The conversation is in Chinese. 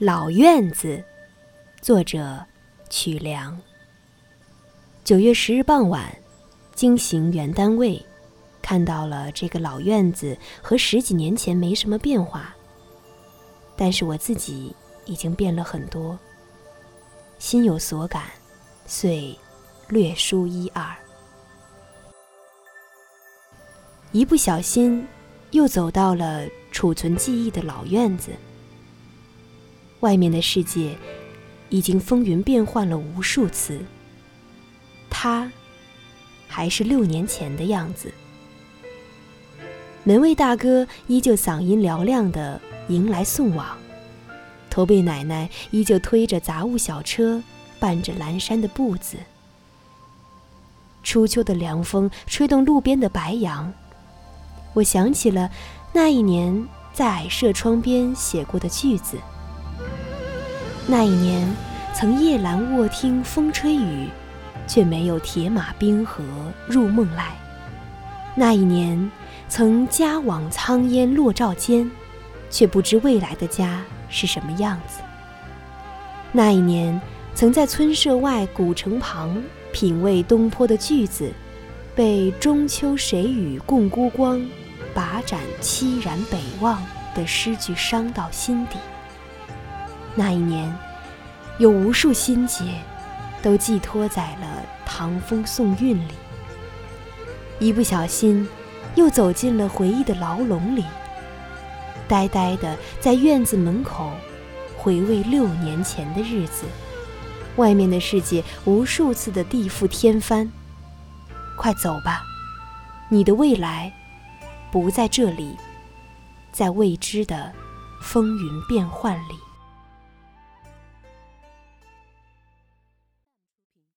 老院子，作者曲梁。九月十日傍晚，经行原单位，看到了这个老院子和十几年前没什么变化，但是我自己已经变了很多，心有所感，遂略书一二。一不小心，又走到了储存记忆的老院子。外面的世界已经风云变幻了无数次，他还是六年前的样子。门卫大哥依旧嗓音嘹亮的迎来送往，驼背奶奶依旧推着杂物小车，伴着阑珊的步子。初秋的凉风吹动路边的白杨，我想起了那一年在矮舍窗边写过的句子。那一年，曾夜阑卧听风吹雨，却没有铁马冰河入梦来。那一年，曾家往苍烟落照间，却不知未来的家是什么样子。那一年，曾在村舍外古城旁品味东坡的句子，被“中秋谁与共孤光，把盏凄然北望”的诗句伤到心底。那一年，有无数心结，都寄托在了唐风宋韵里。一不小心，又走进了回忆的牢笼里，呆呆的在院子门口回味六年前的日子。外面的世界无数次的地覆天翻，快走吧，你的未来不在这里，在未知的风云变幻里。